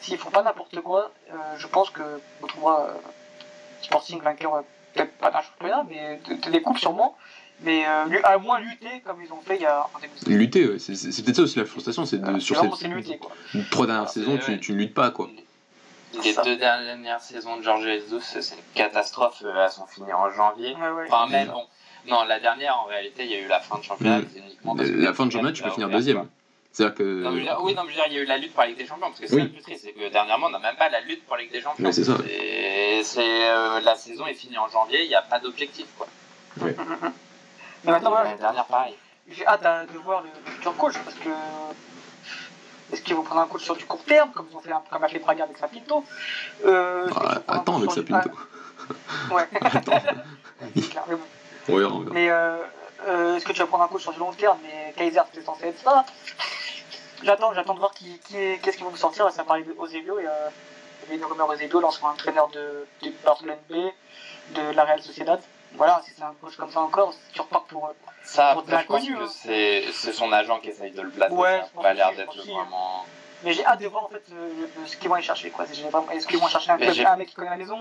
Speaker 2: s'ils font pas n'importe quoi, euh, je pense que on trouvera euh, Sporting vainqueur, euh, peut-être pas d'un championnat, mais de, de- des coupes sûrement, mais euh, à moins lutter comme ils ont fait il y a en début de saison.
Speaker 1: Lutter, ouais, c'est peut-être ça aussi la frustration, c'est de
Speaker 2: Voilà,
Speaker 1: sur ces
Speaker 2: lutter quoi.
Speaker 1: trois dernières
Speaker 3: Ah,
Speaker 1: saisons, tu, tu ne luttes pas quoi.
Speaker 3: Les
Speaker 2: Ça.
Speaker 3: deux dernières saisons de George Jesus, c'est une catastrophe. Elles sont finies en janvier.
Speaker 2: Ouais, ouais.
Speaker 3: Enfin, même bon. Non, la dernière, en réalité, il y a eu la fin de championnat.
Speaker 1: Mm.
Speaker 3: c'est uniquement parce que
Speaker 1: La fin de championnat, tu peux finir deuxième.
Speaker 3: Quoi.
Speaker 1: C'est-à-dire que.
Speaker 3: Non, mais dire- oui, non, mais je veux dire, il y a eu la lutte pour la Ligue des Champions, parce que c'est
Speaker 1: Oui.
Speaker 3: le plus triste, c'est que dernièrement, on n'a même pas la lutte pour la Ligue des Champions.
Speaker 1: C'est ça.
Speaker 3: Et c'est euh, la saison est finie en janvier, il n'y a pas d'objectif, quoi.
Speaker 2: Mais maintenant,
Speaker 3: la dernière, pareil.
Speaker 2: j'ai hâte à- de voir le, le futur coach parce que. Est-ce qu'ils vont prendre un coach sur du court terme, comme ils ont fait un- comme a fait Braga avec Sapinto euh,
Speaker 1: Ah,
Speaker 2: un
Speaker 1: attends avec
Speaker 2: sur
Speaker 1: sa
Speaker 2: du-
Speaker 1: pinto.
Speaker 2: Ouais. Clair, mais bon.
Speaker 1: On verra.
Speaker 2: Mais euh, euh, est-ce que tu vas prendre un coach sur du long terme Mais Kaiser, c'est censé être ça. J'attends, j'attends de voir qui, qui est- qu'est-ce qu'ils vont nous sortir. Ça parlait de Eusebio et euh, il y avait une rumeur Eusebio lancera un entraîneur de, de Barcelone B, de la Real Sociedad. Voilà, si c'est un coach comme ça encore, tu repars pour.
Speaker 3: Ça,
Speaker 2: Pour
Speaker 3: après, je pense que
Speaker 2: hein.
Speaker 3: c'est c'est son agent qui essaye de le placer.
Speaker 2: Ouais,
Speaker 3: ça a pas l'air d'être
Speaker 2: aussi.
Speaker 3: vraiment.
Speaker 2: Mais j'ai hâte de voir en fait ce qu'ils vont aller chercher. Quoi. J'ai vraiment- Est-ce qu'ils vont chercher un, un mec qui connaît la maison?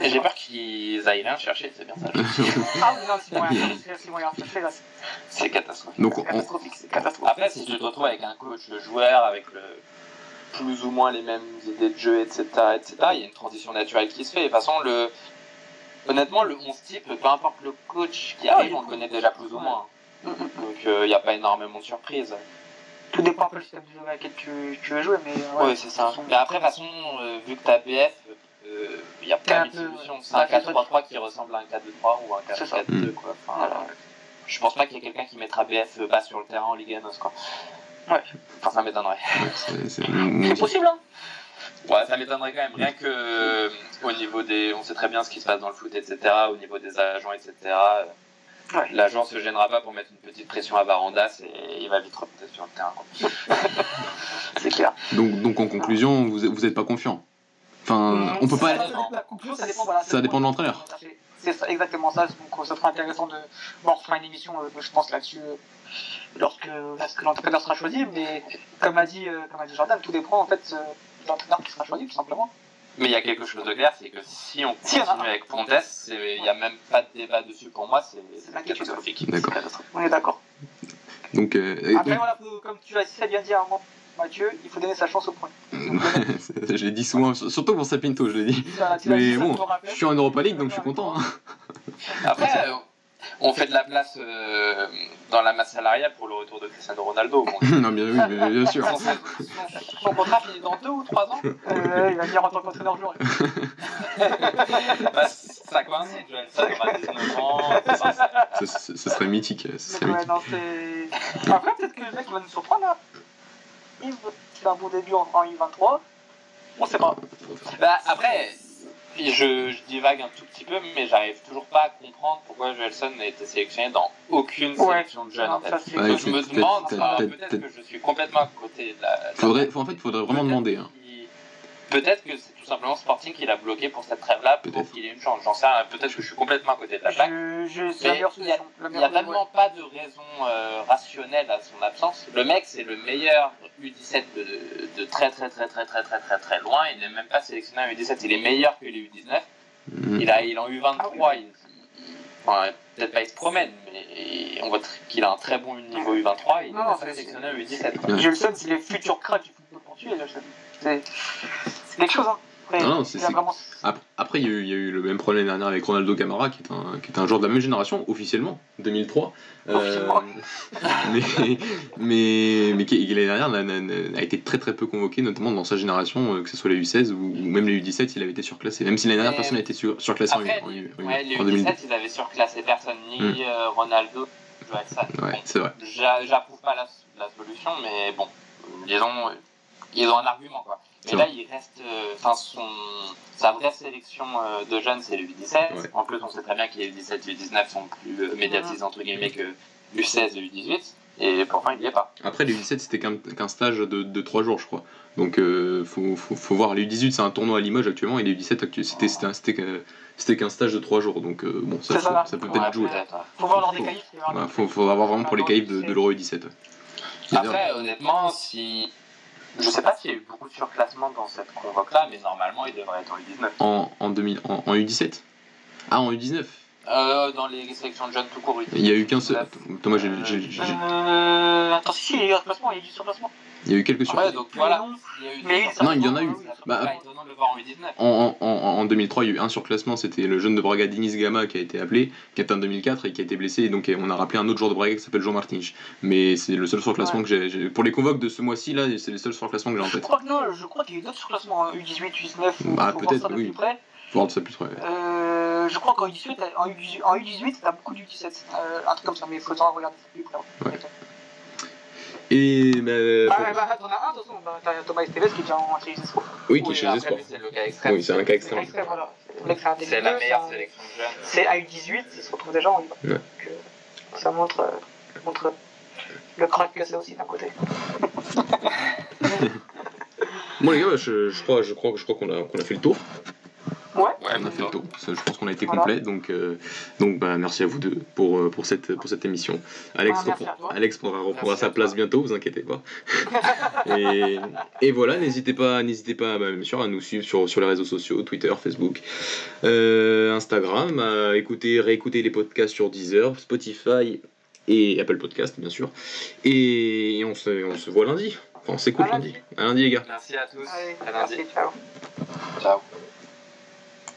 Speaker 3: Et j'ai peur qu'ils aillent rien chercher, c'est bien ça.
Speaker 2: Ah oui, non, chercher, chercher, là, c'est
Speaker 3: catastrophique.
Speaker 1: Donc,
Speaker 2: c'est
Speaker 1: on,
Speaker 2: catastrophique. C'est catastrophique.
Speaker 3: Après, si tu te retrouves avec un coach joueur, avec le plus ou moins les mêmes idées de jeu, etc., etc., il y a une transition naturelle qui se fait. De toute façon, le... honnêtement, le 11 type, peu importe le coach qui
Speaker 2: Ah,
Speaker 3: arrive, on le connaît déjà plus ou moins. Donc, euh, il n'y a pas énormément de surprises.
Speaker 2: Tout dépend un peu du système de jeu avec lequel tu, tu veux jouer, mais. euh,
Speaker 3: Ouais, c'est ça.
Speaker 2: sont-
Speaker 3: Mais après, de toute façon, euh, vu que tu as BF, euh, il y a plein de solutions. C'est un
Speaker 2: Ouais, c'est
Speaker 3: 4-3-3 qui ressemble à un 4-2-3 ou un
Speaker 2: C'est ça.
Speaker 3: 4-4-2. Quoi. Enfin,
Speaker 2: Voilà.
Speaker 3: Je pense pas qu'il y ait quelqu'un qui mettra BF bas sur le terrain en Ligue 1. Quoi.
Speaker 2: Ouais.
Speaker 3: Enfin, ça m'étonnerait.
Speaker 1: ouais, c'est-
Speaker 2: possible, hein
Speaker 3: Ouais, ça m'étonnerait quand même. Rien que euh, au niveau des. On sait très bien ce qui se passe dans le foot, etc. Au niveau des agents, etc. euh,
Speaker 2: Ouais.
Speaker 3: L'agent se gênera pas pour mettre une petite pression à Barandas et il va vite remonter sur le terrain.
Speaker 2: C'est clair.
Speaker 1: Donc, donc en conclusion, vous vous êtes pas confiant. Enfin, on peut pas.
Speaker 2: Ça, dépend- la conclusion, ça dépend, voilà,
Speaker 1: Ça dépend de l'entraîneur.
Speaker 2: C'est ça, exactement ça. Donc, ça sera intéressant de. Bon, on refera une émission, euh, je pense, là-dessus, euh, lorsque, lorsque l'entraîneur sera choisi. Mais comme a dit, euh, comme a dit Jordan, tout dépend en fait euh, de l'entraîneur qui sera choisi, tout simplement.
Speaker 3: Mais il y a quelque chose de clair, c'est que si on
Speaker 2: a
Speaker 3: continue avec Pontes, c'est- il n'y a même pas de débat dessus pour moi, c'est catastrophique.
Speaker 1: D'accord.
Speaker 2: On est d'accord.
Speaker 1: Donc, euh,
Speaker 2: Après, voilà, comme tu l'as si bien dit à un moment, Mathieu, il faut donner sa chance au point.
Speaker 1: je l'ai dit souvent, surtout pour Sapinto, je l'ai dit.
Speaker 2: Ça,
Speaker 1: Mais bon, je suis en Europa League, donc je suis content. hein.
Speaker 3: Après, euh, on fait de la place euh, dans la masse salariale pour le retour de Cristiano Ronaldo. Bon,
Speaker 1: non, bien, oui, bien, bien sûr.
Speaker 3: son, son- son contrat finit dans deux ou trois ans
Speaker 2: Euh, il va venir en tant qu'entraîneur joueur.
Speaker 3: Bah, Ça coïncide, Joël, ça aura 19 ans.
Speaker 1: Ce, serait mythique. Ce serait
Speaker 2: Donc, ouais,
Speaker 1: mythique.
Speaker 2: non. Après, peut-être que le mec va nous surprendre. Hein. Il fait un bon début en, en U23. On sait pas.
Speaker 3: Bah, après, je, je divague un tout petit peu, mais j'arrive toujours pas à comprendre pourquoi Joelson n'a été sélectionné dans aucune
Speaker 2: Ouais.
Speaker 3: sélection de jeunes. En fait.
Speaker 2: Ça, c'est-
Speaker 1: Ouais,
Speaker 3: Donc, je me
Speaker 1: peut-être-
Speaker 3: demande,
Speaker 1: peut-être-
Speaker 3: que je suis complètement à côté de la.
Speaker 1: Faudrait, en fait, il faudrait vraiment demander. hein.
Speaker 3: Peut-être que c'est simplement Sporting qui l'a bloqué pour cette trêve-là pour
Speaker 1: Peut-être.
Speaker 3: qu'il ait une chance. J'en sais rien. Peut-être que je suis complètement à côté de la plaque. Il y a- n'y a tellement pas de raison euh, rationnelle à son absence. Le mec, c'est le meilleur U17 de, de très très très très très très très très loin. Il n'est même pas sélectionné en U17. Il est meilleur que les U19.
Speaker 1: Mm.
Speaker 3: Il a, il est en U23.
Speaker 2: Ah oui.
Speaker 3: il, il- enfin, peut-être pas il se promène, mais on voit qu'il a un très bon niveau U23. Il n'est
Speaker 2: Non,
Speaker 3: pas
Speaker 2: c'est-
Speaker 3: sélectionné en U17.
Speaker 1: Ouais.
Speaker 2: Gelson, c'est les futurs cracks du football portugais. C'est quelque chose. Hein. Après,
Speaker 1: Non,
Speaker 2: il vraiment.
Speaker 1: Après, il y, a eu, il y a eu le même problème l'année dernière avec Ronaldo Camara, qui est un, qui est un joueur de la même génération, officiellement, 2003.
Speaker 2: Officiellement.
Speaker 1: mais, mais, mais qui, l'année dernière a été très très peu convoqué, notamment dans sa génération, euh, que ce soit les U16 ou, ou même les U17, il avait été surclassé. Même si l'année dernière, personne n'a été sur, surclassé en,
Speaker 3: Après,
Speaker 1: en,
Speaker 3: les,
Speaker 1: en-
Speaker 3: ouais, les
Speaker 1: en 2002.
Speaker 3: U17, ils avaient surclassé personne, ni
Speaker 1: Hmm.
Speaker 3: euh, Ronaldo.
Speaker 1: Ouais,
Speaker 3: Bon,
Speaker 1: c'est vrai.
Speaker 3: J'a- J'approuve pas la, la solution, mais bon, disons, euh, ils ont un argument quoi. Mais là, il reste, euh, enfin, son, sa vraie sélection euh, de jeunes, c'est le U17.
Speaker 1: Ouais.
Speaker 3: En plus, on sait très bien que les U17 et U19 sont plus euh, médiatisés entre guillemets que U16 et U18, et pourtant il y est pas.
Speaker 1: Après, les U17, c'était qu'un qu'un stage de, de 3 jours, je crois. Donc, euh, faut, faut, faut voir. Les U18, c'est un tournoi à Limoges actuellement, et les U17, actu- c'était c'était un- c'était que- c'était qu'un stage de 3 jours. Donc, euh, bon, ça,
Speaker 2: ça,
Speaker 1: ça, peut
Speaker 3: Ouais,
Speaker 1: peut-être jouer.
Speaker 3: ouais.
Speaker 2: Faut voir lors des qualifs.
Speaker 1: Ouais, faut, faut avoir vraiment pour les caïfs de, de l'Euro U17.
Speaker 3: Après, honnêtement, si. Je sais pas s'il y a eu beaucoup de surclassement dans cette convoque là, mais normalement il devrait être en U19.
Speaker 1: En, en, 2000, en, en U17 Ah, en U19
Speaker 3: Euh, dans les sélections de jeunes tout court.
Speaker 1: Il y a eu qu'un seul. Thomas, j'ai-
Speaker 2: Euh. Attends, si, si, il y a eu un classement, il y a eu du surclassement.
Speaker 1: il y a eu quelques
Speaker 3: Ouais,
Speaker 1: surprises.
Speaker 3: donc voilà.
Speaker 2: non.
Speaker 3: Il y
Speaker 2: Mais
Speaker 1: Non, il en a eu. Bah,
Speaker 3: le en U19.
Speaker 1: En, en, en, en 2003, il y a eu un surclassement, c'était le jeune de Braga, Dinis Gama, qui a été appelé, qui était en 2004 et qui a été blessé. Et donc, on a rappelé un autre joueur de Braga qui s'appelle Jean Martins. Mais c'est le seul surclassement
Speaker 2: Ouais.
Speaker 1: que j'ai-. Pour les convoques de ce mois-ci, là, c'est les seuls surclassements que j'ai en
Speaker 2: Je
Speaker 1: tête.
Speaker 2: crois que non, je crois qu'il y a eu d'autres surclassements, hein, U18, U19, ou
Speaker 1: Bah,
Speaker 2: faut
Speaker 1: peut-être, oui.
Speaker 2: plus près.
Speaker 1: Faut voir ça plus.
Speaker 2: Euh, je crois qu'en U18, t'as- en U18, en U18 t'as beaucoup d'U17, euh, un truc comme ça, mais il regarder ça plus près.
Speaker 1: Ouais. Et. Bah,
Speaker 2: Bah,
Speaker 1: pour-
Speaker 2: bah, t'en as un, de toute façon, bah, t'as Thomas Esteves qui est déjà en série espoir.
Speaker 1: Oui, qui est chez
Speaker 3: lui, C'est le cas extrême.
Speaker 1: Oui, c'est un cas extrême.
Speaker 2: C'est
Speaker 3: C'est la meilleure
Speaker 2: c'est
Speaker 3: sélection de jeunes.
Speaker 2: C'est à U18, il se retrouve déjà en U20.
Speaker 1: Ouais.
Speaker 2: Donc, euh, ça montre, euh, montre le crack que c'est aussi d'un côté.
Speaker 1: Bon, les gars, bah, je, je crois, je crois, je crois qu'on a, qu'on a fait le tour.
Speaker 2: Ouais.
Speaker 3: Ouais,
Speaker 1: On a fait le tour. Ça, Je pense qu'on a été
Speaker 2: Voilà.
Speaker 1: complet. Donc, euh, donc bah, merci à vous deux pour, euh, pour, cette, pour cette émission. Alex,
Speaker 2: Ah,
Speaker 1: reprend-. Alex prendra, reprendra sa place bientôt, vous inquiétez pas. et, et voilà, n'hésitez pas, n'hésitez pas bah, bien sûr, à nous suivre sur, sur les réseaux sociaux, Twitter, Facebook, euh, Instagram, à écouter, réécouter les podcasts sur Deezer, Spotify et Apple Podcast, bien sûr. Et on se, on se voit lundi. Enfin, on s'écoute
Speaker 2: lundi.
Speaker 1: lundi. À lundi, les gars.
Speaker 3: Merci à tous.
Speaker 2: Allez,
Speaker 3: À lundi.
Speaker 2: merci, ciao.
Speaker 3: Ciao.